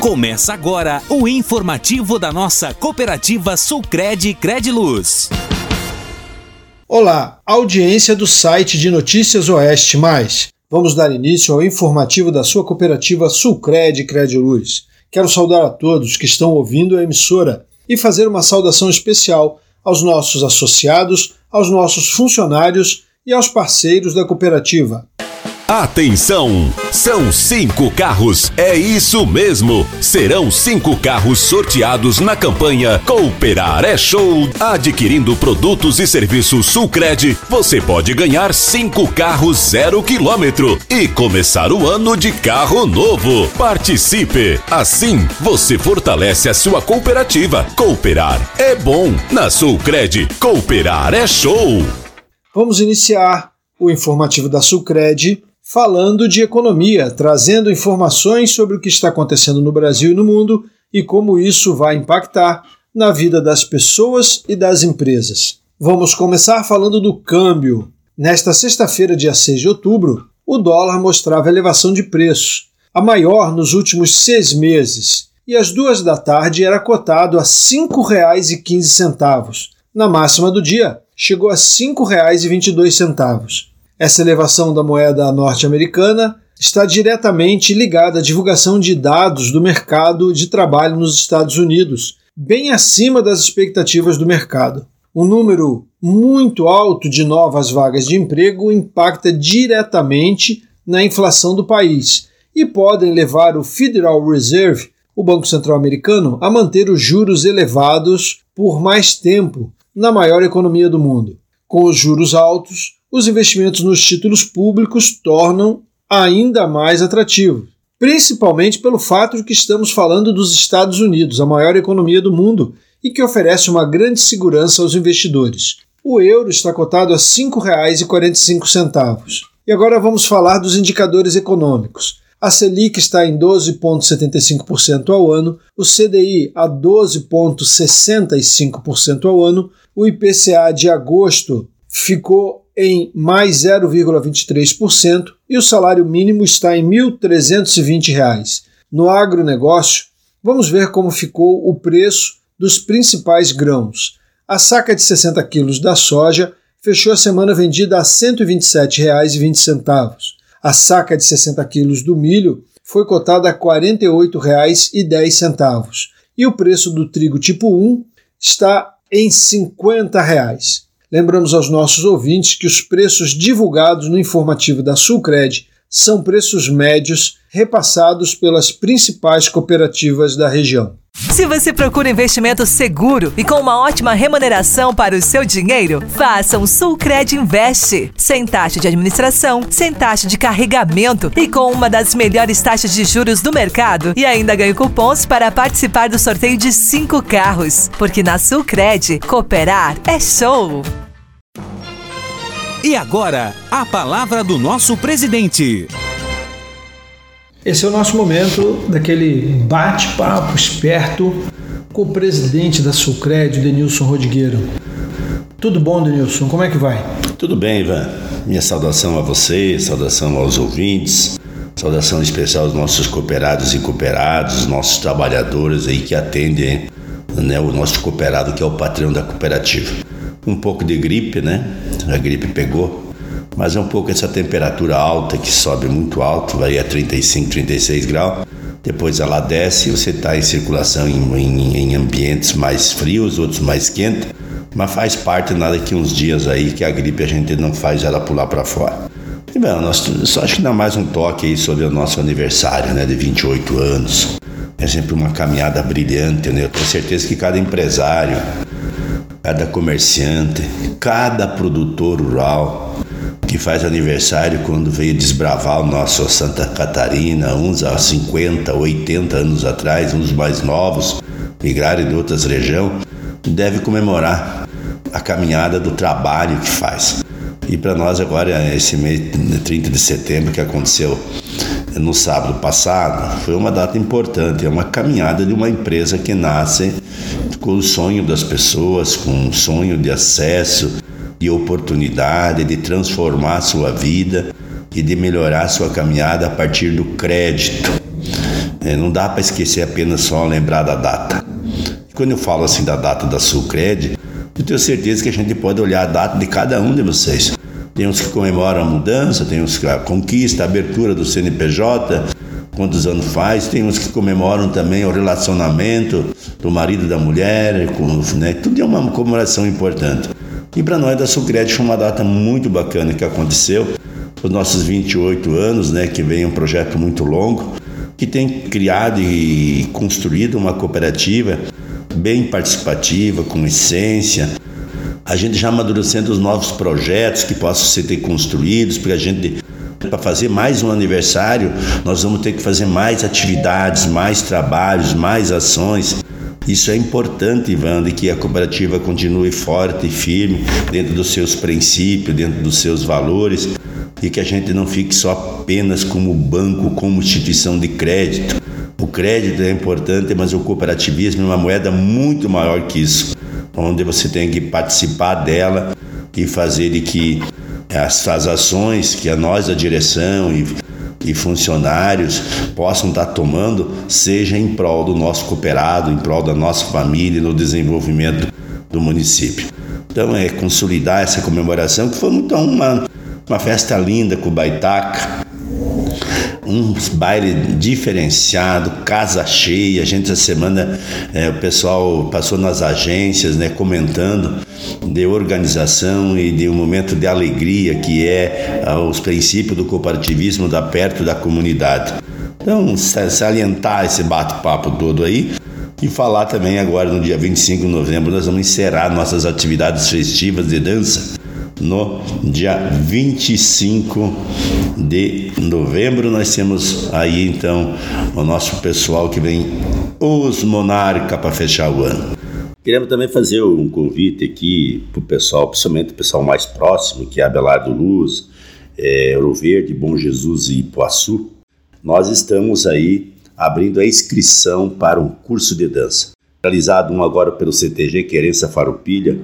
Começa agora o informativo da nossa cooperativa Sulcred Crediluz. Olá, audiência do site de Notícias Oeste Mais. Vamos dar início ao informativo da sua cooperativa Sulcred Crediluz. Quero saudar a todos que estão ouvindo a emissora e fazer uma saudação especial aos nossos associados, aos nossos funcionários e aos parceiros da cooperativa. Atenção! São cinco carros, é isso mesmo! Serão cinco carros sorteados na campanha Cooperar é Show. Adquirindo produtos e serviços Sulcred, você pode ganhar cinco carros zero quilômetro e começar o ano de carro novo. Participe! Assim, você fortalece a sua cooperativa. Cooperar é bom. Na Sulcred, cooperar é show! Vamos iniciar o informativo da Sulcred falando de economia, trazendo informações sobre o que está acontecendo no Brasil e no mundo e como isso vai impactar na vida das pessoas e das empresas. Vamos começar falando do câmbio. Nesta sexta-feira, dia 6 de outubro, o dólar mostrava elevação de preço, a maior nos últimos seis meses, e às duas da tarde era cotado a R$ 5,15. Na máxima do dia, chegou a R$ 5,22. Essa elevação da moeda norte-americana está diretamente ligada à divulgação de dados do mercado de trabalho nos Estados Unidos, bem acima das expectativas do mercado. Um número muito alto de novas vagas de emprego impacta diretamente na inflação do país e podem levar o Federal Reserve, o Banco Central Americano, a manter os juros elevados por mais tempo na maior economia do mundo. Com os juros altos, os investimentos nos títulos públicos tornam ainda mais atrativos, principalmente pelo fato de que estamos falando dos Estados Unidos, a maior economia do mundo e que oferece uma grande segurança aos investidores. O euro está cotado a R$ 5,45. E agora vamos falar dos indicadores econômicos. A Selic está em 12,75% ao ano, o CDI a 12,65% ao ano, o IPCA de agosto ficou em mais 0,23% e o salário mínimo está em R$ 1.320. No agronegócio, vamos ver como ficou o preço dos principais grãos. A saca de 60 quilos da soja fechou a semana vendida a R$ 127,20. A saca de 60 quilos do milho foi cotada a R$ 48,10 e o preço do trigo tipo 1 está em 50 reais. Lembramos aos nossos ouvintes que os preços divulgados no informativo da Sulcred são preços médios repassados pelas principais cooperativas da região. Se você procura investimento seguro e com uma ótima remuneração para o seu dinheiro, faça um Sulcred Invest. Sem taxa de administração, sem taxa de carregamento e com uma das melhores taxas de juros do mercado. E ainda ganhe cupons para participar do sorteio de cinco carros. Porque na Sulcred, cooperar é show! E agora, a palavra do nosso presidente. Esse é o nosso momento daquele bate-papo esperto com o presidente da Sulcred, Denilson Rodrigueiro. Tudo bom, Denilson? Como é que vai? Tudo bem, Ivan. Minha saudação a você, saudação aos ouvintes, saudação especial aos nossos cooperados e cooperados, nossos trabalhadores aí que atendem né, o nosso cooperado que é o patrão da cooperativa. Um pouco de gripe, né? A gripe pegou, mas é um pouco essa temperatura alta que sobe muito alto, vai a 35, 36 graus. Depois ela desce você está em circulação em, em, em, ambientes mais frios, outros mais quentes, mas faz parte nada que uns dias aí que a gripe a gente não faz ela pular para fora. E bem, nós, só acho que dá mais um toque aí sobre o nosso aniversário, né, de 28 anos. É sempre uma caminhada brilhante, né? Eu tenho certeza que cada empresário, cada comerciante, cada produtor rural, que faz aniversário quando veio desbravar o nosso Santa Catarina, uns há 50, 80 anos atrás, uns mais novos, migraram de outras regiões, deve comemorar a caminhada do trabalho que faz. E para nós agora, esse mês 30 de setembro que aconteceu no sábado passado, foi uma data importante, é uma caminhada de uma empresa que nasce com o sonho das pessoas, com o sonho de acesso, de oportunidade de transformar sua vida e de melhorar sua caminhada a partir do crédito. É, não dá para esquecer apenas só lembrar da data. Quando eu falo assim da data da Sulcred, eu tenho certeza que a gente pode olhar a data de cada um de vocês. Tem uns que comemoram a mudança, tem uns que a conquista, a abertura do CNPJ, quantos anos faz, tem uns que comemoram também o relacionamento do marido e da mulher, com, né? tudo é uma comemoração importante. E para nós da Sulcred foi uma data muito bacana que aconteceu, os nossos 28 anos, né, que vem um projeto muito longo, que tem criado e construído uma cooperativa bem participativa, com essência. A gente já amadurecendo os novos projetos que possam ser construídos, porque a gente para fazer mais um aniversário, nós vamos ter que fazer mais atividades, mais trabalhos, mais ações. Isso é importante, Ivandro, que a cooperativa continue forte e firme dentro dos seus princípios, dentro dos seus valores e que a gente não fique só apenas como banco, como instituição de crédito. O crédito é importante, mas o cooperativismo é uma moeda muito maior que isso, onde você tem que participar dela e fazer de que as, as ações que a nós, a direção e, e funcionários possam estar tomando seja em prol do nosso cooperado, em prol da nossa família, no desenvolvimento do município. Então é consolidar essa comemoração que foi muito uma uma festa linda com o Baitaca, um baile diferenciado, casa cheia. A gente essa semana é, o pessoal passou nas agências, né, comentando de organização e de um momento de alegria que é ah, os princípios do cooperativismo da perto da comunidade. Então, salientar esse bate-papo todo aí e falar também agora no dia 25 de novembro nós vamos encerrar nossas atividades festivas de dança no dia 25 de novembro. Nós temos aí então o nosso pessoal que vem, os Monarca, para fechar o ano. Queremos também fazer um convite aqui para o pessoal, principalmente o pessoal mais próximo, que é Abelardo Luz, é, Ouro Verde, Bom Jesus e Ipuaçu. Nós estamos aí abrindo a inscrição para um curso de dança. Realizado um agora pelo CTG Querência Farupilha,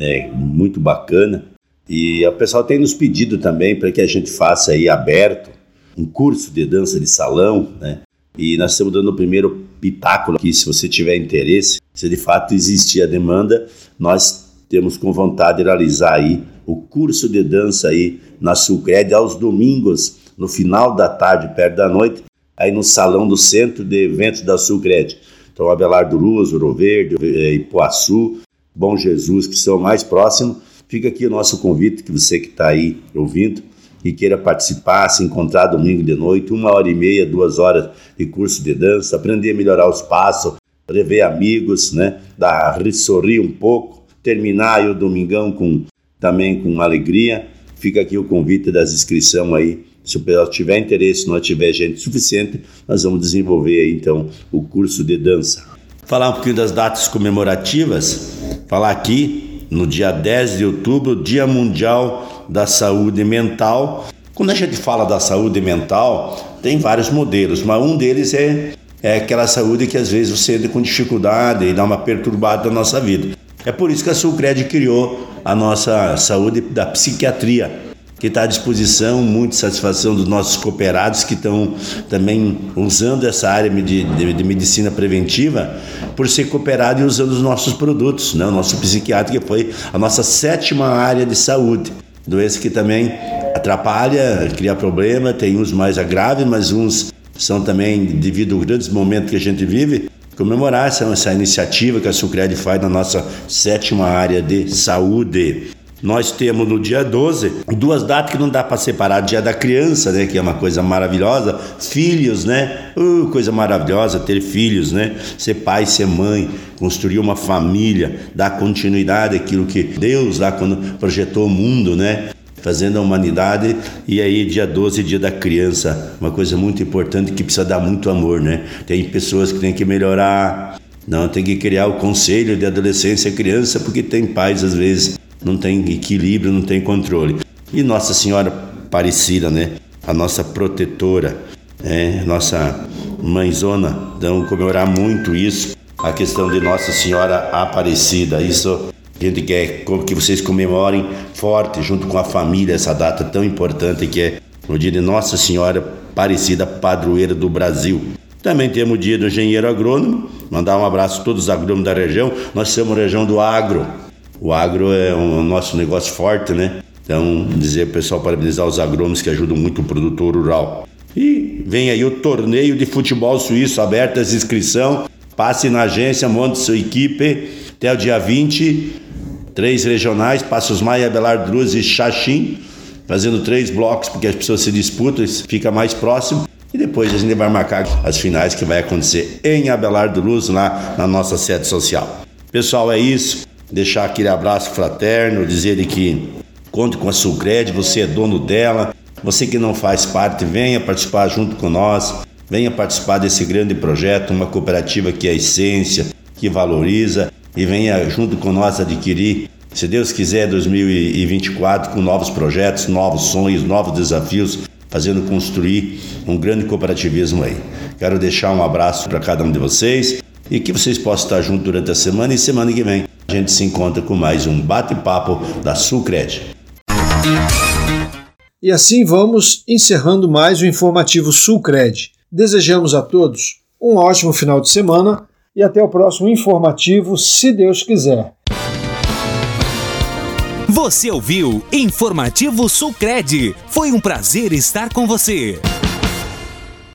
é muito bacana. E o pessoal tem nos pedido também para que a gente faça aí aberto um curso de dança de salão, né? E nós estamos dando o primeiro pitáculo aqui, se você tiver interesse, se de fato existir a demanda, nós temos com vontade de realizar aí o curso de dança aí na Sulcred aos domingos, no final da tarde, perto da noite, aí no salão do Centro de Eventos da Sulcred. Então, Abelardo Luz, Ouro Verde, eh, Ipuaçu, Bom Jesus, que são mais próximos, Fica aqui o nosso convite, que você que está aí ouvindo e queira participar, se encontrar domingo de noite, uma hora e meia, duas horas de curso de dança, aprender a melhorar os passos, rever amigos, né? Dar, sorrir um pouco, terminar o domingão com, também com alegria. Fica aqui o convite das inscrições aí. Se o pessoal tiver interesse, não tiver gente suficiente, nós vamos desenvolver aí então o curso de dança. Falar um pouquinho das datas comemorativas, falar aqui no dia 10 de outubro, Dia Mundial da Saúde Mental. Quando a gente fala da saúde mental, tem vários modelos, mas um deles é, é aquela saúde que às vezes você entra com dificuldade e dá uma perturbada na nossa vida. É por isso que a Sulcred criou a nossa saúde da psiquiatria que está à disposição, muita satisfação dos nossos cooperados que estão também usando essa área de, de, de, medicina preventiva por ser cooperado e usando os nossos produtos, né? o nosso psiquiatra que foi a nossa sétima área de saúde. Doença que também atrapalha, cria problema, tem uns mais graves, mas uns são também, devido aos grandes momentos que a gente vive, comemorar essa, essa iniciativa que a Sucred faz na nossa sétima área de saúde. Nós temos no dia 12 duas datas que não dá para separar: dia da criança, né, que é uma coisa maravilhosa, filhos, né? Uh, coisa maravilhosa ter filhos, né? Ser pai, ser mãe, construir uma família, dar continuidade àquilo que Deus lá quando projetou o mundo, né? Fazendo a humanidade, e aí, dia 12, dia da criança, uma coisa muito importante que precisa dar muito amor, né? Tem pessoas que têm que melhorar, não, tem que criar o conselho de adolescência e criança, porque tem pais, às vezes, não tem equilíbrio, não tem controle. E Nossa Senhora Aparecida, né? A nossa protetora, é, nossa mãezona, então comemorar muito isso, a questão de Nossa Senhora Aparecida. Isso a gente quer que vocês comemorem forte, junto com a família, essa data tão importante que é o dia de Nossa Senhora Aparecida, padroeira do Brasil. Também temos o dia do engenheiro agrônomo. Mandar um abraço a todos os agrônomos da região. Nós somos região do agro. O agro é o nosso negócio forte, né? Então, dizer pessoal parabenizar os agrônomos que ajudam muito o produtor rural. E vem aí o torneio de futebol suíço aberto as inscrição. Passe na agência, monte sua equipe até o dia 20. Três regionais, Passos Maia, Abelardo Luz e Xaxim, fazendo três blocos, porque as pessoas se disputam, fica mais próximo. E depois a gente vai marcar as finais que vai acontecer em Abelardo Luz, lá na nossa sede social. Pessoal, é isso. Deixar aquele abraço fraterno, dizer que conte com a Sulcred, você é dono dela. Você que não faz parte, venha participar junto com nós. Venha participar desse grande projeto, uma cooperativa que é a essência, que valoriza e venha junto com nós adquirir, se Deus quiser, 2024 com novos projetos, novos sonhos, novos desafios fazendo construir um grande cooperativismo aí. Quero deixar um abraço para cada um de vocês e que vocês possam estar juntos durante a semana e semana que vem a gente se encontra com mais um bate-papo da Sulcred. E assim vamos encerrando mais o informativo Sulcred. Desejamos a todos um ótimo final de semana e até o próximo informativo, se Deus quiser. Você ouviu Informativo Sulcred. Foi um prazer estar com você.